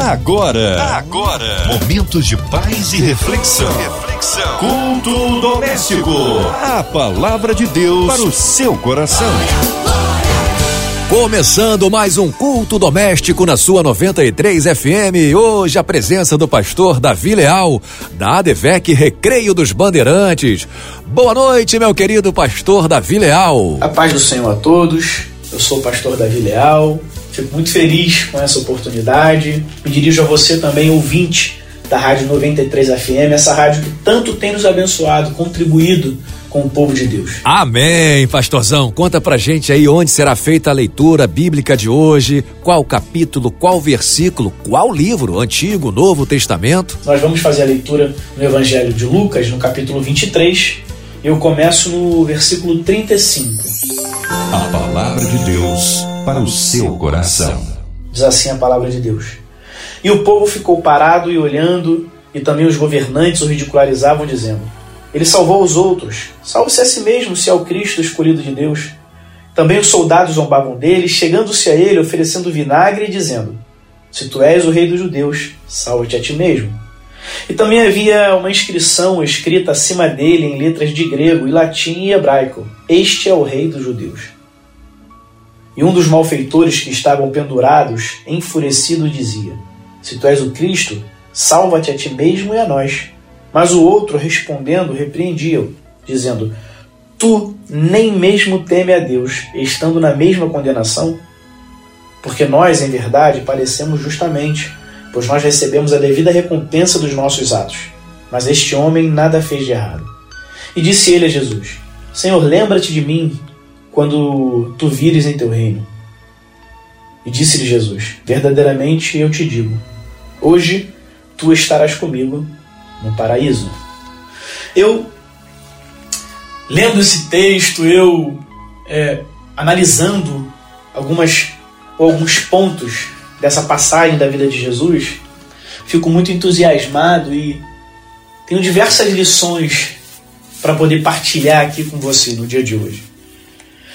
Agora, agora, momentos de paz e reflexão. Reflexão. Culto doméstico. A palavra de Deus para o seu coração. Começando mais um culto doméstico na sua 93 FM. Hoje a presença do pastor Davi Leal, da ADVEC Recreio dos Bandeirantes. Boa noite, meu querido pastor Davi Leal. A paz do Senhor a todos. Eu sou o pastor Davi Leal. Fico muito feliz com essa oportunidade. Me dirijo a você também, ouvinte da Rádio 93 FM, essa rádio que tanto tem nos abençoado, contribuído com o povo de Deus. Amém, pastorzão. Conta pra gente aí onde será feita a leitura bíblica de hoje, qual capítulo, qual versículo, qual livro, Antigo, Novo Testamento. Nós vamos fazer a leitura no Evangelho de Lucas, no capítulo 23. Eu começo no versículo 35. A palavra de Deus para o seu coração. Diz assim a palavra de Deus. E o povo ficou parado e olhando, e também os governantes o ridicularizavam, dizendo: Ele salvou os outros, salve-se a si mesmo, se é o Cristo escolhido de Deus. Também os soldados zombavam dele, chegando-se a ele, oferecendo vinagre e dizendo: Se tu és o rei dos judeus, salva-te a ti mesmo. E também havia uma inscrição escrita acima dele em letras de grego e latim e hebraico: Este é o rei dos judeus. E um dos malfeitores que estavam pendurados, enfurecido, dizia: Se tu és o Cristo, salva-te a ti mesmo e a nós. Mas o outro, respondendo, repreendia-o, dizendo: Tu nem mesmo teme a Deus, estando na mesma condenação? Porque nós, em verdade, parecemos justamente, pois nós recebemos a devida recompensa dos nossos atos. Mas este homem nada fez de errado. E disse ele a Jesus: Senhor, lembra-te de mim quando tu vires em teu reino. E disse-lhe Jesus: Verdadeiramente eu te digo, hoje tu estarás comigo no paraíso. Eu, lendo esse texto, eu é, analisando algumas alguns pontos dessa passagem da vida de Jesus, fico muito entusiasmado e tenho diversas lições para poder partilhar aqui com você no dia de hoje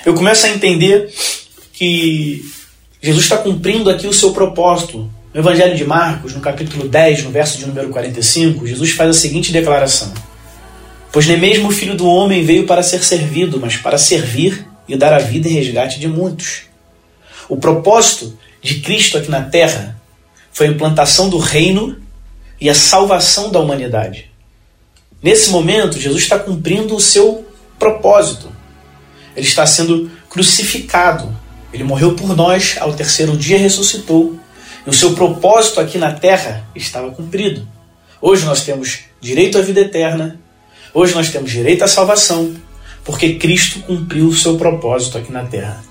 eu começo a entender que Jesus está cumprindo aqui o seu propósito. No Evangelho de Marcos, no capítulo 10, no verso de número 45, Jesus faz a seguinte declaração: Pois nem mesmo o filho do homem veio para ser servido, mas para servir e dar a vida em resgate de muitos. O propósito de Cristo aqui na terra foi a implantação do reino e a salvação da humanidade. Nesse momento, Jesus está cumprindo o seu propósito. Ele está sendo crucificado. Ele morreu por nós, ao terceiro dia ressuscitou. E o seu propósito aqui na terra estava cumprido. Hoje nós temos direito à vida eterna. Hoje nós temos direito à salvação, porque Cristo cumpriu o seu propósito aqui na terra.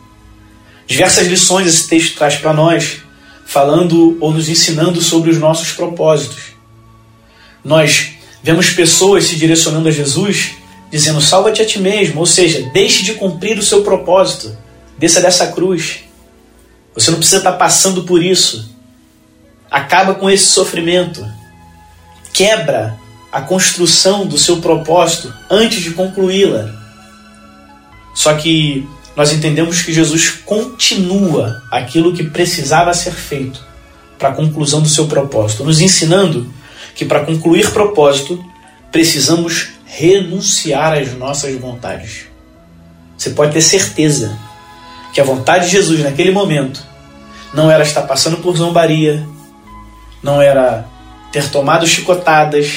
Diversas lições esse texto traz para nós, falando ou nos ensinando sobre os nossos propósitos. Nós vemos pessoas se direcionando a Jesus dizendo: salva-te a ti mesmo, ou seja, deixe de cumprir o seu propósito, desça dessa cruz. Você não precisa estar passando por isso. Acaba com esse sofrimento. Quebra a construção do seu propósito antes de concluí-la. Só que nós entendemos que Jesus continua aquilo que precisava ser feito para a conclusão do seu propósito, nos ensinando que para concluir propósito precisamos renunciar às nossas vontades. Você pode ter certeza que a vontade de Jesus naquele momento não era estar passando por zombaria, não era ter tomado chicotadas,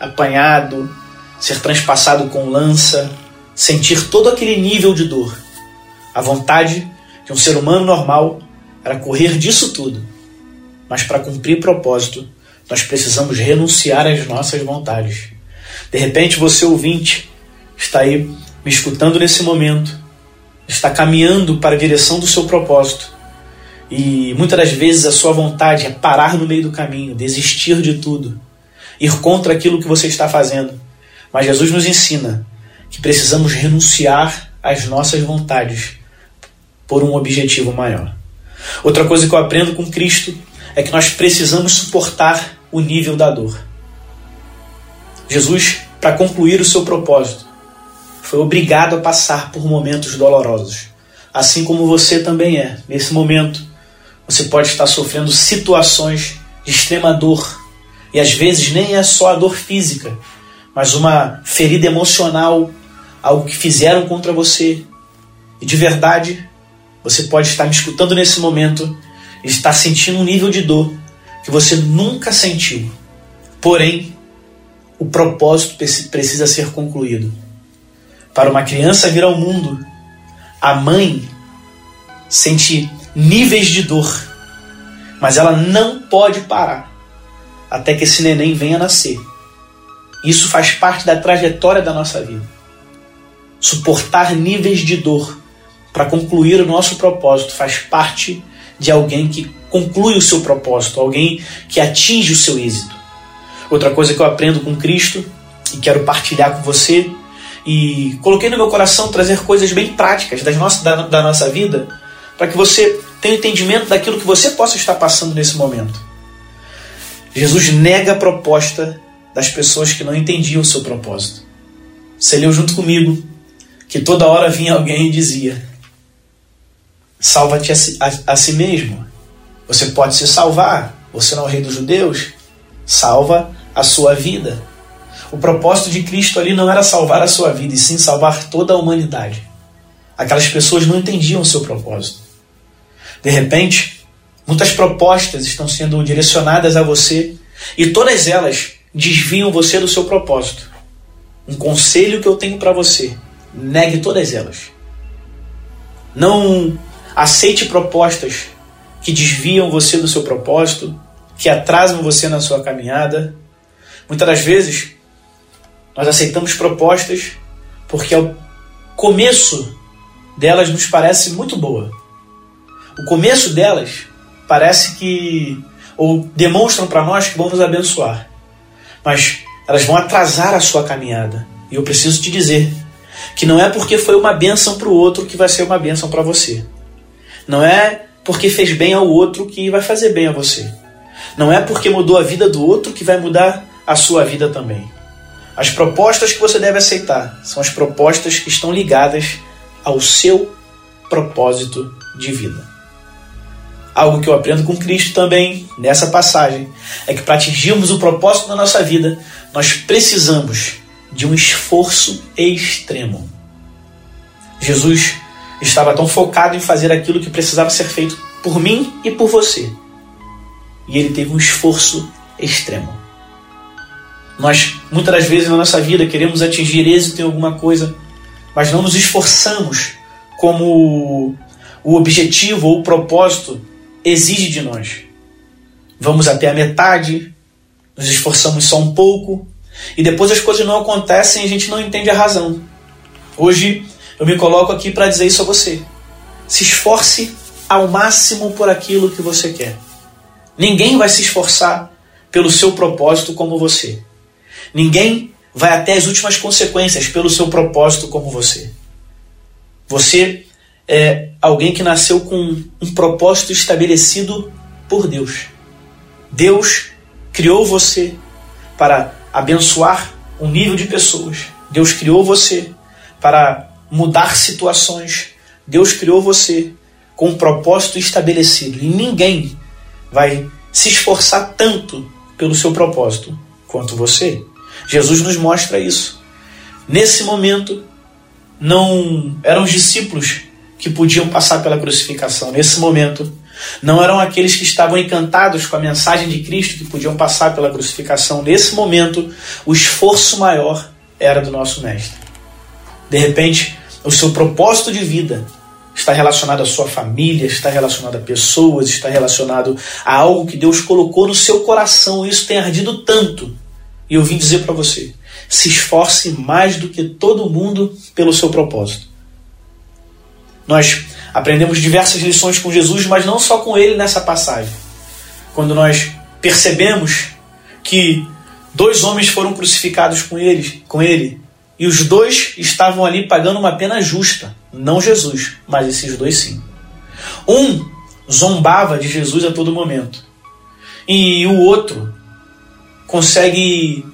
apanhado, ser transpassado com lança, sentir todo aquele nível de dor. A vontade de um ser humano normal era correr disso tudo. Mas para cumprir propósito, nós precisamos renunciar às nossas vontades. De repente, você ouvinte está aí me escutando nesse momento, está caminhando para a direção do seu propósito. E muitas das vezes a sua vontade é parar no meio do caminho, desistir de tudo, ir contra aquilo que você está fazendo. Mas Jesus nos ensina que precisamos renunciar às nossas vontades por um objetivo maior. Outra coisa que eu aprendo com Cristo é que nós precisamos suportar o nível da dor. Jesus, para concluir o seu propósito, foi obrigado a passar por momentos dolorosos, assim como você também é. Nesse momento, você pode estar sofrendo situações de extrema dor. E às vezes nem é só a dor física, mas uma ferida emocional, algo que fizeram contra você. E de verdade, você pode estar me escutando nesse momento e estar sentindo um nível de dor que você nunca sentiu. Porém, o propósito precisa ser concluído. Para uma criança vir ao mundo, a mãe sente níveis de dor, mas ela não pode parar até que esse neném venha nascer. Isso faz parte da trajetória da nossa vida. Suportar níveis de dor para concluir o nosso propósito faz parte de alguém que conclui o seu propósito, alguém que atinge o seu êxito. Outra coisa que eu aprendo com Cristo e quero partilhar com você e coloquei no meu coração trazer coisas bem práticas das nossas, da, da nossa vida para que você tenha entendimento daquilo que você possa estar passando nesse momento. Jesus nega a proposta das pessoas que não entendiam o seu propósito. Você leu junto comigo que toda hora vinha alguém e dizia: Salva-te a, a, a si mesmo. Você pode se salvar. Você não é o rei dos judeus. Salva a sua vida. O propósito de Cristo ali não era salvar a sua vida, e sim salvar toda a humanidade. Aquelas pessoas não entendiam o seu propósito. De repente, muitas propostas estão sendo direcionadas a você e todas elas desviam você do seu propósito. Um conselho que eu tenho para você: negue todas elas. Não aceite propostas que desviam você do seu propósito, que atrasam você na sua caminhada. Muitas das vezes, nós aceitamos propostas porque ao começo delas nos parece muito boa. O começo delas parece que ou demonstram para nós que vão nos abençoar. Mas elas vão atrasar a sua caminhada. E eu preciso te dizer que não é porque foi uma bênção para o outro que vai ser uma bênção para você. Não é porque fez bem ao outro que vai fazer bem a você. Não é porque mudou a vida do outro que vai mudar a sua vida também. As propostas que você deve aceitar são as propostas que estão ligadas ao seu propósito de vida. Algo que eu aprendo com Cristo também nessa passagem é que para atingirmos o propósito da nossa vida, nós precisamos de um esforço extremo. Jesus estava tão focado em fazer aquilo que precisava ser feito por mim e por você. E ele teve um esforço extremo. Nós, muitas das vezes na nossa vida, queremos atingir êxito em alguma coisa, mas não nos esforçamos como o objetivo ou o propósito exige de nós. Vamos até a metade, nos esforçamos só um pouco, e depois as coisas não acontecem e a gente não entende a razão. Hoje eu me coloco aqui para dizer isso a você. Se esforce ao máximo por aquilo que você quer. Ninguém vai se esforçar pelo seu propósito como você. Ninguém vai até as últimas consequências pelo seu propósito como você. Você é alguém que nasceu com um propósito estabelecido por Deus. Deus criou você para abençoar um nível de pessoas. Deus criou você para mudar situações. Deus criou você com um propósito estabelecido e ninguém vai se esforçar tanto pelo seu propósito quanto você. Jesus nos mostra isso. Nesse momento, não eram os discípulos que podiam passar pela crucificação. Nesse momento, não eram aqueles que estavam encantados com a mensagem de Cristo que podiam passar pela crucificação. Nesse momento, o esforço maior era do nosso Mestre. De repente, o seu propósito de vida está relacionado à sua família, está relacionado a pessoas, está relacionado a algo que Deus colocou no seu coração. Isso tem ardido tanto. E eu vim dizer para você: se esforce mais do que todo mundo pelo seu propósito. Nós aprendemos diversas lições com Jesus, mas não só com ele nessa passagem. Quando nós percebemos que dois homens foram crucificados com ele, com ele e os dois estavam ali pagando uma pena justa. Não Jesus, mas esses dois sim. Um zombava de Jesus a todo momento. E o outro consegue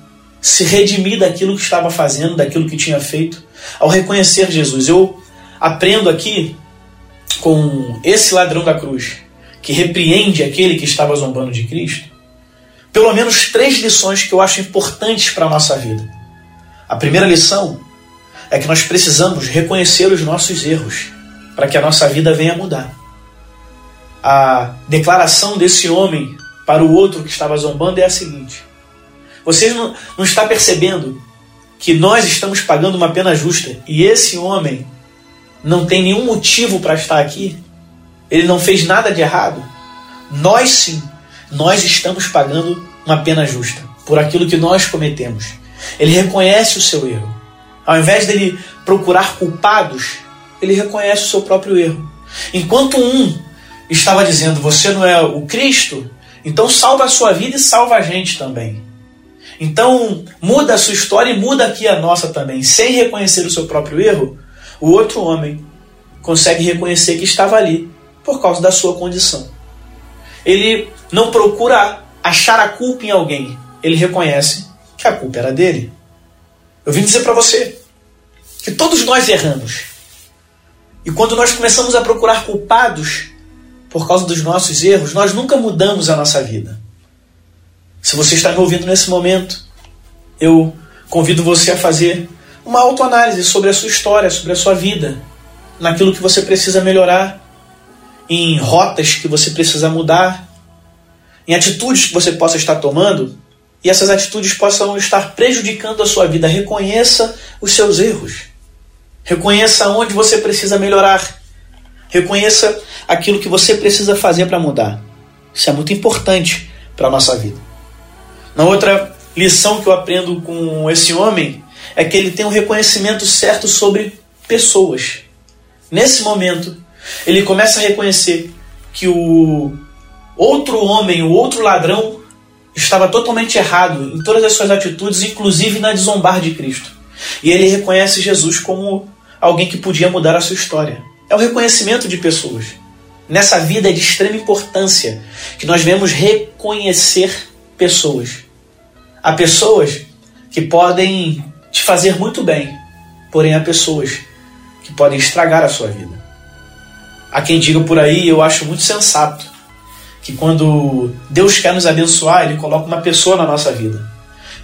se redimir daquilo que estava fazendo, daquilo que tinha feito, ao reconhecer Jesus. Eu aprendo aqui com esse ladrão da cruz, que repreende aquele que estava zombando de Cristo, pelo menos três lições que eu acho importantes para a nossa vida. A primeira lição é que nós precisamos reconhecer os nossos erros para que a nossa vida venha mudar. A declaração desse homem para o outro que estava zombando é a seguinte: Você não, não está percebendo que nós estamos pagando uma pena justa e esse homem não tem nenhum motivo para estar aqui? Ele não fez nada de errado? Nós sim, nós estamos pagando uma pena justa por aquilo que nós cometemos. Ele reconhece o seu erro. Ao invés dele procurar culpados, ele reconhece o seu próprio erro. Enquanto um estava dizendo: Você não é o Cristo, então salva a sua vida e salva a gente também. Então muda a sua história e muda aqui a nossa também. Sem reconhecer o seu próprio erro, o outro homem consegue reconhecer que estava ali por causa da sua condição. Ele não procura achar a culpa em alguém, ele reconhece que a culpa era dele. Eu vim dizer para você que todos nós erramos. E quando nós começamos a procurar culpados por causa dos nossos erros, nós nunca mudamos a nossa vida. Se você está me ouvindo nesse momento, eu convido você a fazer uma autoanálise sobre a sua história, sobre a sua vida, naquilo que você precisa melhorar, em rotas que você precisa mudar, em atitudes que você possa estar tomando e essas atitudes possam estar prejudicando a sua vida. Reconheça os seus erros. Reconheça onde você precisa melhorar. Reconheça aquilo que você precisa fazer para mudar. Isso é muito importante para a nossa vida. Na outra lição que eu aprendo com esse homem é que ele tem um reconhecimento certo sobre pessoas. Nesse momento, ele começa a reconhecer que o outro homem, o outro ladrão, estava totalmente errado em todas as suas atitudes, inclusive na de zombar de Cristo. E ele reconhece Jesus como alguém que podia mudar a sua história. É o reconhecimento de pessoas. Nessa vida é de extrema importância que nós vemos reconhecer pessoas. Há pessoas que podem te fazer muito bem, porém há pessoas que podem estragar a sua vida. Há quem diga por aí, eu acho muito sensato, que quando Deus quer nos abençoar, Ele coloca uma pessoa na nossa vida.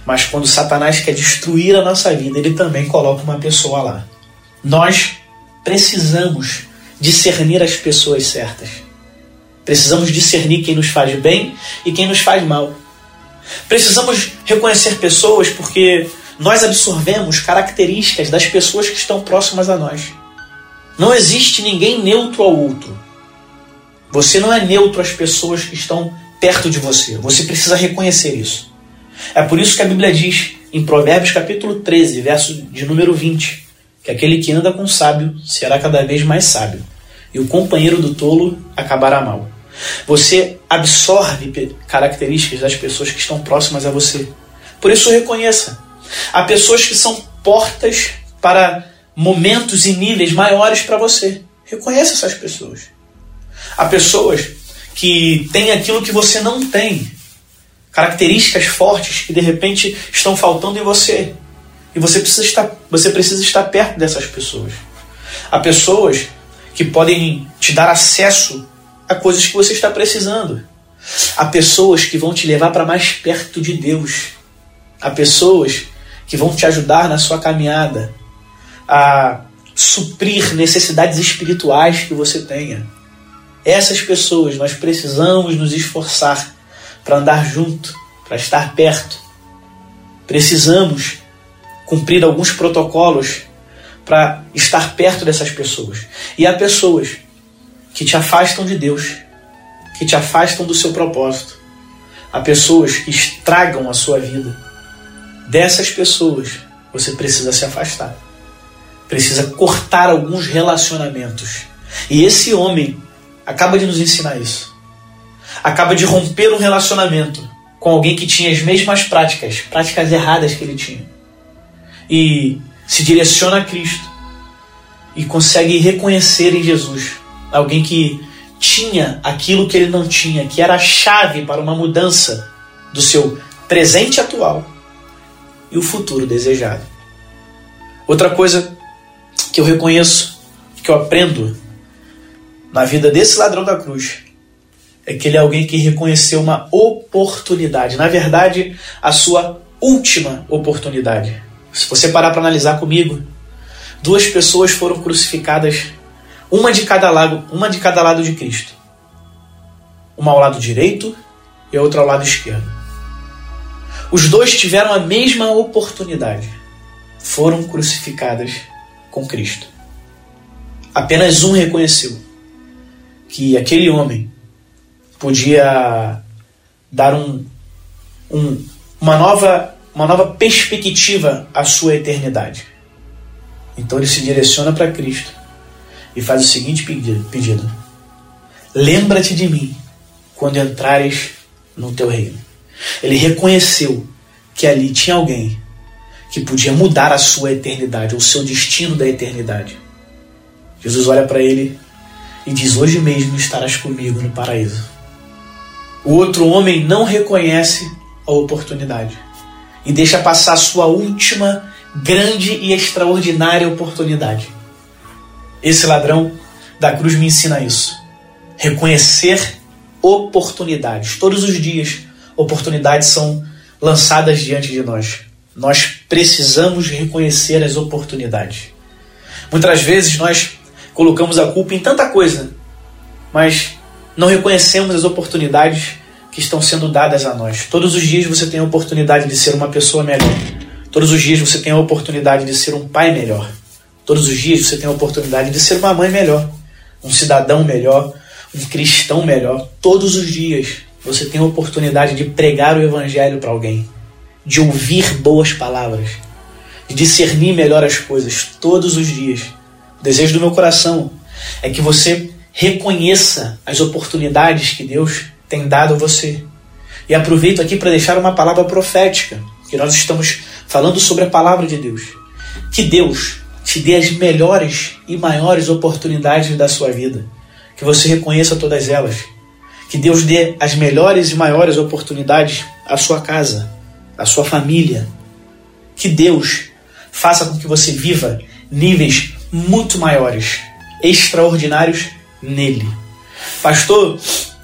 Mas quando Satanás quer destruir a nossa vida, ele também coloca uma pessoa lá. Nós precisamos discernir as pessoas certas. Precisamos discernir quem nos faz bem e quem nos faz mal. Precisamos reconhecer pessoas porque nós absorvemos características das pessoas que estão próximas a nós. Não existe ninguém neutro ao outro. Você não é neutro às pessoas que estão perto de você. Você precisa reconhecer isso. É por isso que a Bíblia diz em Provérbios capítulo 13, verso de número 20, que aquele que anda com o sábio será cada vez mais sábio, e o companheiro do tolo acabará mal. Você absorve características das pessoas que estão próximas a você. Por isso reconheça. Há pessoas que são portas para momentos e níveis maiores para você. Reconheça essas pessoas. Há pessoas que têm aquilo que você não tem, características fortes que de repente estão faltando em você. E você precisa estar, você precisa estar perto dessas pessoas. Há pessoas que podem te dar acesso a coisas que você está precisando. Há pessoas que vão te levar para mais perto de Deus. Há pessoas que vão te ajudar na sua caminhada a suprir necessidades espirituais que você tenha. Essas pessoas nós precisamos nos esforçar para andar junto, para estar perto. Precisamos cumprir alguns protocolos para estar perto dessas pessoas. E há pessoas que te afastam de Deus, que te afastam do seu propósito. Há pessoas que estragam a sua vida. Dessas pessoas você precisa se afastar precisa cortar alguns relacionamentos. E esse homem acaba de nos ensinar isso. Acaba de romper um relacionamento com alguém que tinha as mesmas práticas, práticas erradas que ele tinha. E se direciona a Cristo e consegue reconhecer em Jesus alguém que tinha aquilo que ele não tinha, que era a chave para uma mudança do seu presente atual e o futuro desejado. Outra coisa que eu reconheço, que eu aprendo na vida desse ladrão da cruz, é que ele é alguém que reconheceu uma oportunidade, na verdade, a sua última oportunidade. Se você parar para analisar comigo, duas pessoas foram crucificadas, uma de cada lado, uma de cada lado de Cristo. Uma ao lado direito e a outra ao lado esquerdo. Os dois tiveram a mesma oportunidade. Foram crucificadas com Cristo. Apenas um reconheceu que aquele homem podia dar um, um, uma, nova, uma nova perspectiva à sua eternidade. Então ele se direciona para Cristo e faz o seguinte pedido: Lembra-te de mim quando entrares no teu reino. Ele reconheceu que ali tinha alguém que podia mudar a sua eternidade, o seu destino da eternidade. Jesus olha para ele e diz: Hoje mesmo estarás comigo no paraíso. O outro homem não reconhece a oportunidade e deixa passar sua última grande e extraordinária oportunidade. Esse ladrão da cruz me ensina isso. Reconhecer oportunidades. Todos os dias, oportunidades são lançadas diante de nós. Nós precisamos reconhecer as oportunidades. Muitas vezes nós colocamos a culpa em tanta coisa, mas não reconhecemos as oportunidades que estão sendo dadas a nós. Todos os dias você tem a oportunidade de ser uma pessoa melhor. Todos os dias você tem a oportunidade de ser um pai melhor. Todos os dias você tem a oportunidade de ser uma mãe melhor, um cidadão melhor, um cristão melhor. Todos os dias você tem a oportunidade de pregar o evangelho para alguém, de ouvir boas palavras, de discernir melhor as coisas todos os dias. Desejo do meu coração é que você reconheça as oportunidades que Deus tem dado a você. E aproveito aqui para deixar uma palavra profética, que nós estamos falando sobre a palavra de Deus. Que Deus te dê as melhores e maiores oportunidades da sua vida. Que você reconheça todas elas. Que Deus dê as melhores e maiores oportunidades à sua casa, à sua família. Que Deus faça com que você viva níveis muito maiores, extraordinários nele. Pastor,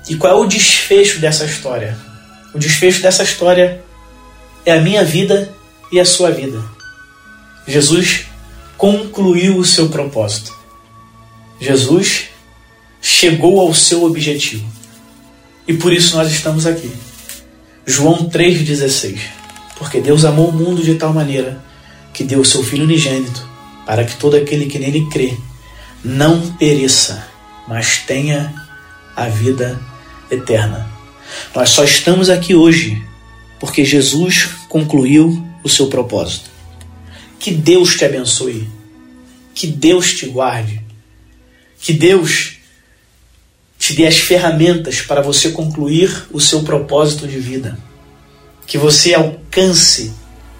e qual é o desfecho dessa história? O desfecho dessa história é a minha vida e a sua vida. Jesus concluiu o seu propósito. Jesus chegou ao seu objetivo. E por isso nós estamos aqui. João 3,16. Porque Deus amou o mundo de tal maneira que deu o seu Filho unigênito, para que todo aquele que nele crê não pereça, mas tenha a vida eterna. Nós só estamos aqui hoje porque Jesus concluiu o seu propósito. Que Deus te abençoe. Que Deus te guarde. Que Deus te dê as ferramentas para você concluir o seu propósito de vida. Que você alcance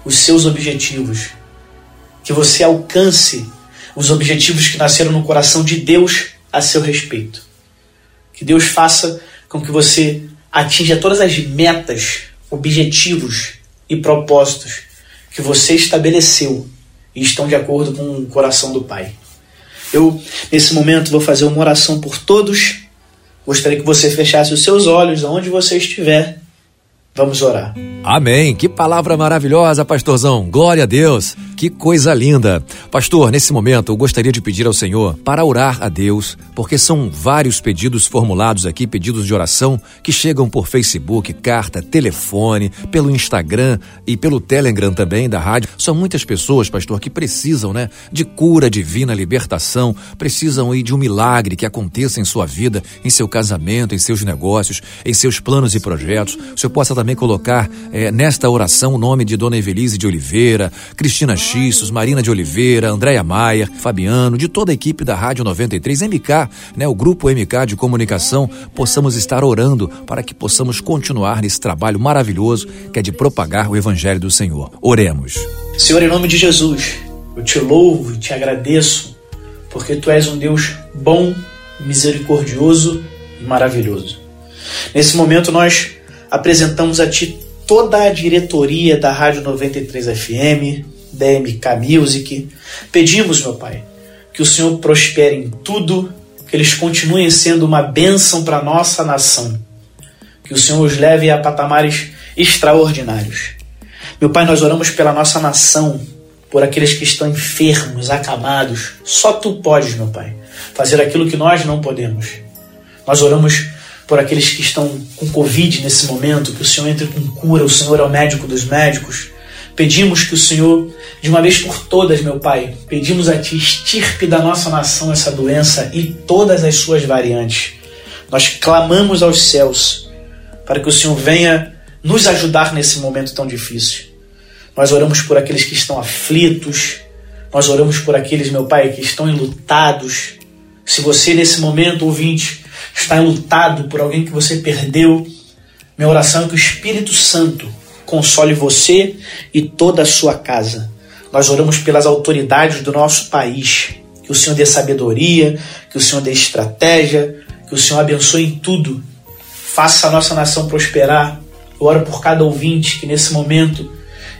os seus objetivos. Que você alcance os objetivos que nasceram no coração de Deus a seu respeito. Que Deus faça com que você atinja todas as metas, objetivos e propósitos que você estabeleceu e estão de acordo com o coração do Pai. Eu, nesse momento, vou fazer uma oração por todos. Gostaria que você fechasse os seus olhos aonde você estiver Vamos orar. Amém. Que palavra maravilhosa, pastorzão. Glória a Deus. Que coisa linda. Pastor, nesse momento eu gostaria de pedir ao Senhor para orar a Deus, porque são vários pedidos formulados aqui, pedidos de oração, que chegam por Facebook, carta, telefone, pelo Instagram e pelo Telegram também da rádio. São muitas pessoas, pastor, que precisam, né, de cura divina, libertação, precisam aí de um milagre que aconteça em sua vida, em seu casamento, em seus negócios, em seus planos e projetos. O Senhor possa também colocar é, nesta oração o nome de Dona Evelise de Oliveira, Cristina Xissos, Marina de Oliveira, Andréia Maia, Fabiano, de toda a equipe da Rádio 93, MK, né, o grupo MK de comunicação, possamos estar orando para que possamos continuar nesse trabalho maravilhoso que é de propagar o Evangelho do Senhor. Oremos. Senhor, em nome de Jesus, eu te louvo e te agradeço, porque tu és um Deus bom, misericordioso e maravilhoso. Nesse momento nós apresentamos a Ti toda a diretoria da Rádio 93 FM, da MK Music. Pedimos, meu Pai, que o Senhor prospere em tudo, que eles continuem sendo uma bênção para nossa nação. que o Senhor os leve a patamares extraordinários. Meu Pai, nós oramos pela nossa nação, por aqueles que estão enfermos, acamados. Só tu podes, meu Pai, fazer aquilo que nós não podemos. Nós oramos por aqueles que estão com Covid nesse momento, que o Senhor entre com cura, o Senhor é o médico dos médicos. Pedimos que o Senhor, de uma vez por todas, meu Pai, pedimos a Ti, estirpe da nossa nação essa doença e todas as suas variantes. Nós clamamos aos céus para que o Senhor venha nos ajudar nesse momento tão difícil. Nós oramos por aqueles que estão aflitos, nós oramos por aqueles, meu Pai, que estão enlutados. Se você, nesse momento, ouvinte, está enlutado por alguém que você perdeu, minha oração é que o Espírito Santo console você e toda a sua casa. Nós oramos pelas autoridades do nosso país, que o Senhor dê sabedoria, que o Senhor dê estratégia, que o Senhor abençoe em tudo, faça a nossa nação prosperar. Eu oro por cada ouvinte que nesse momento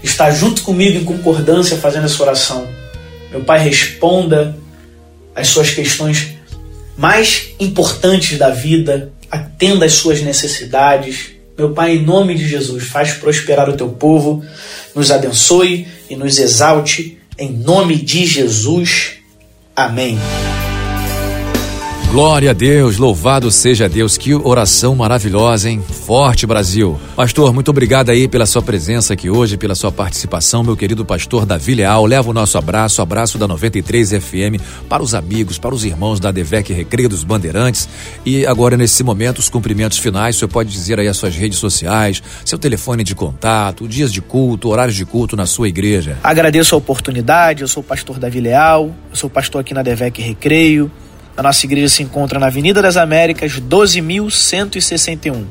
está junto comigo em concordância fazendo essa oração. Meu Pai, responda as suas questões mais importantes da vida, atenda às suas necessidades, meu Pai, em nome de Jesus, faz prosperar o teu povo, nos abençoe e nos exalte, em nome de Jesus. Amém. Glória a Deus, louvado seja Deus. Que oração maravilhosa, hein? Forte Brasil. Pastor, muito obrigado aí pela sua presença aqui hoje, pela sua participação, meu querido pastor Davi Leal. Leva o nosso abraço, abraço da 93 FM para os amigos, para os irmãos da DEVEC Recreio dos Bandeirantes. E agora, nesse momento, os cumprimentos finais, o senhor pode dizer aí as suas redes sociais, seu telefone de contato, dias de culto, horários de culto na sua igreja. Agradeço a oportunidade, eu sou o pastor Davi Leal, eu sou pastor aqui na DEVEC Recreio. A nossa igreja se encontra na Avenida das Américas, 12.161.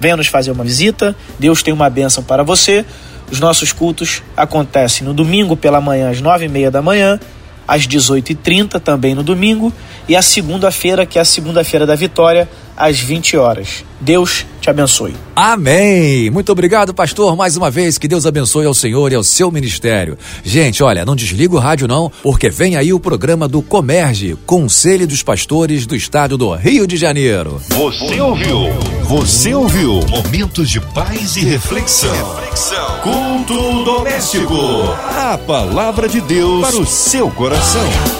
Venha nos fazer uma visita. Deus tem uma bênção para você. Os nossos cultos acontecem no domingo pela manhã, às nove e meia da manhã, às 18h30 também no domingo, e a segunda-feira, que é a segunda-feira da vitória, às 20 horas. Deus te abençoe. Amém. Muito obrigado, pastor, mais uma vez. Que Deus abençoe ao Senhor e ao seu ministério. Gente, olha, não desliga o rádio não, porque vem aí o programa do Comerge, Conselho dos Pastores do Estado do Rio de Janeiro. Você ouviu? Você ouviu? Momentos de paz e reflexão. reflexão. Culto doméstico. A palavra de Deus para o seu coração.